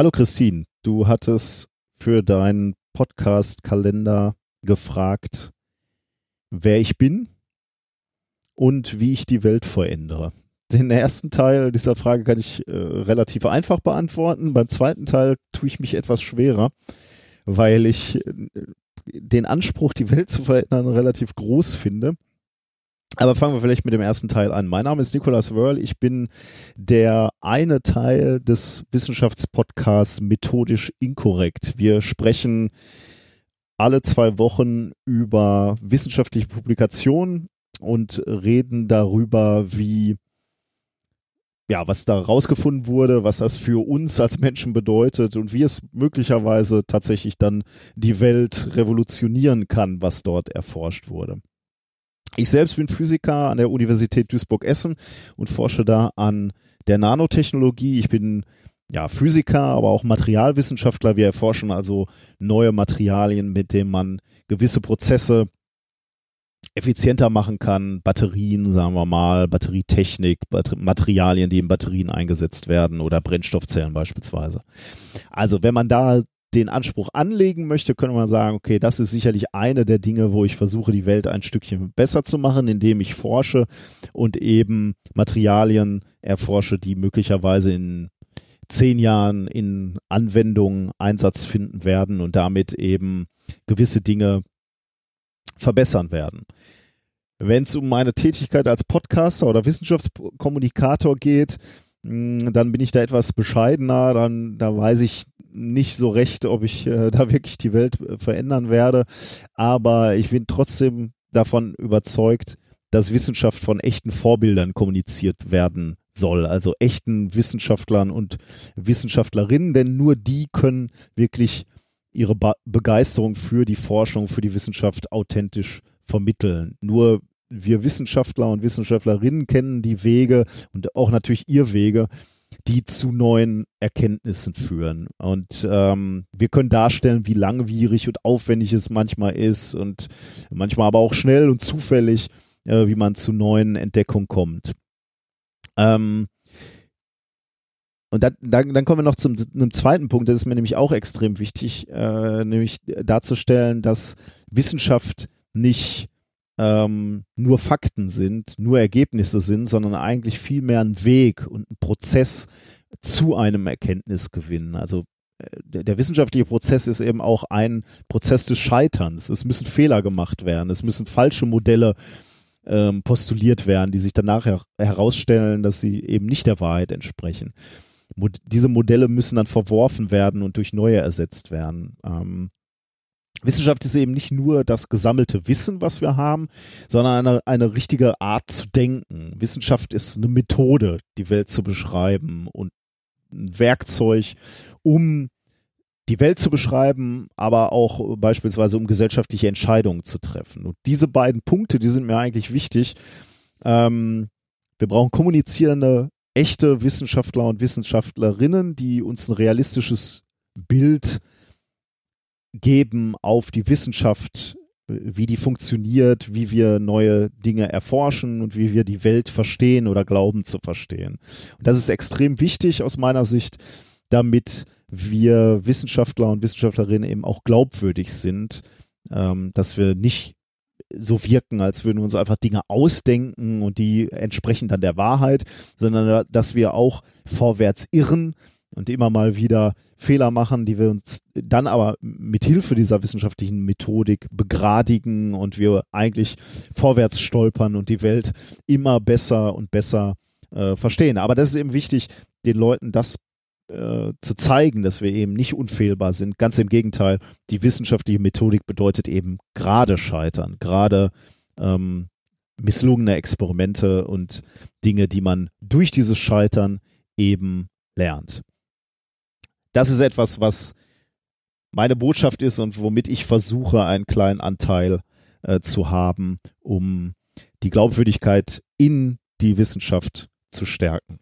Hallo Christine, du hattest für deinen Podcast-Kalender gefragt, wer ich bin und wie ich die Welt verändere. Den ersten Teil dieser Frage kann ich äh, relativ einfach beantworten. Beim zweiten Teil tue ich mich etwas schwerer, weil ich äh, den Anspruch, die Welt zu verändern, relativ groß finde. Aber fangen wir vielleicht mit dem ersten Teil an. Mein Name ist Nicolas Wörl. Ich bin der eine Teil des Wissenschaftspodcasts Methodisch Inkorrekt. Wir sprechen alle zwei Wochen über wissenschaftliche Publikationen und reden darüber, wie ja, was da rausgefunden wurde, was das für uns als Menschen bedeutet und wie es möglicherweise tatsächlich dann die Welt revolutionieren kann, was dort erforscht wurde. Ich selbst bin Physiker an der Universität Duisburg-Essen und forsche da an der Nanotechnologie. Ich bin ja Physiker, aber auch Materialwissenschaftler. Wir erforschen also neue Materialien, mit denen man gewisse Prozesse effizienter machen kann. Batterien, sagen wir mal, Batterietechnik, Batter Materialien, die in Batterien eingesetzt werden oder Brennstoffzellen beispielsweise. Also wenn man da den Anspruch anlegen möchte, könnte man sagen, okay, das ist sicherlich eine der Dinge, wo ich versuche, die Welt ein Stückchen besser zu machen, indem ich forsche und eben Materialien erforsche, die möglicherweise in zehn Jahren in Anwendung Einsatz finden werden und damit eben gewisse Dinge verbessern werden. Wenn es um meine Tätigkeit als Podcaster oder Wissenschaftskommunikator geht, hm, dann bin ich da etwas bescheidener, dann da weiß ich nicht so recht, ob ich äh, da wirklich die Welt äh, verändern werde, aber ich bin trotzdem davon überzeugt, dass Wissenschaft von echten Vorbildern kommuniziert werden soll, also echten Wissenschaftlern und Wissenschaftlerinnen, denn nur die können wirklich ihre Be Begeisterung für die Forschung, für die Wissenschaft authentisch vermitteln. Nur wir Wissenschaftler und Wissenschaftlerinnen kennen die Wege und auch natürlich ihr Wege, die zu neuen Erkenntnissen führen. Und ähm, wir können darstellen, wie langwierig und aufwendig es manchmal ist und manchmal aber auch schnell und zufällig, äh, wie man zu neuen Entdeckungen kommt. Ähm, und dann, dann, dann kommen wir noch zum einem zweiten Punkt, das ist mir nämlich auch extrem wichtig, äh, nämlich darzustellen, dass Wissenschaft nicht ähm, nur Fakten sind, nur Ergebnisse sind, sondern eigentlich vielmehr ein Weg und ein Prozess zu einem Erkenntnisgewinn. Also äh, der, der wissenschaftliche Prozess ist eben auch ein Prozess des Scheiterns. Es müssen Fehler gemacht werden, es müssen falsche Modelle ähm, postuliert werden, die sich danach her herausstellen, dass sie eben nicht der Wahrheit entsprechen. Mod diese Modelle müssen dann verworfen werden und durch neue ersetzt werden. Ähm, Wissenschaft ist eben nicht nur das gesammelte Wissen, was wir haben, sondern eine, eine richtige Art zu denken. Wissenschaft ist eine Methode, die Welt zu beschreiben und ein Werkzeug, um die Welt zu beschreiben, aber auch beispielsweise um gesellschaftliche Entscheidungen zu treffen. Und diese beiden Punkte, die sind mir eigentlich wichtig. Ähm, wir brauchen kommunizierende, echte Wissenschaftler und Wissenschaftlerinnen, die uns ein realistisches Bild geben auf die Wissenschaft, wie die funktioniert, wie wir neue Dinge erforschen und wie wir die Welt verstehen oder glauben zu verstehen. Und das ist extrem wichtig aus meiner Sicht, damit wir Wissenschaftler und Wissenschaftlerinnen eben auch glaubwürdig sind, ähm, dass wir nicht so wirken, als würden wir uns einfach Dinge ausdenken und die entsprechen dann der Wahrheit, sondern dass wir auch vorwärts irren und immer mal wieder Fehler machen, die wir uns dann aber mit Hilfe dieser wissenschaftlichen Methodik begradigen und wir eigentlich vorwärts stolpern und die Welt immer besser und besser äh, verstehen. Aber das ist eben wichtig, den Leuten das äh, zu zeigen, dass wir eben nicht unfehlbar sind. Ganz im Gegenteil, die wissenschaftliche Methodik bedeutet eben gerade scheitern, gerade ähm, misslungene Experimente und Dinge, die man durch dieses Scheitern eben lernt das ist etwas, was meine Botschaft ist und womit ich versuche, einen kleinen Anteil äh, zu haben, um die Glaubwürdigkeit in die Wissenschaft zu stärken.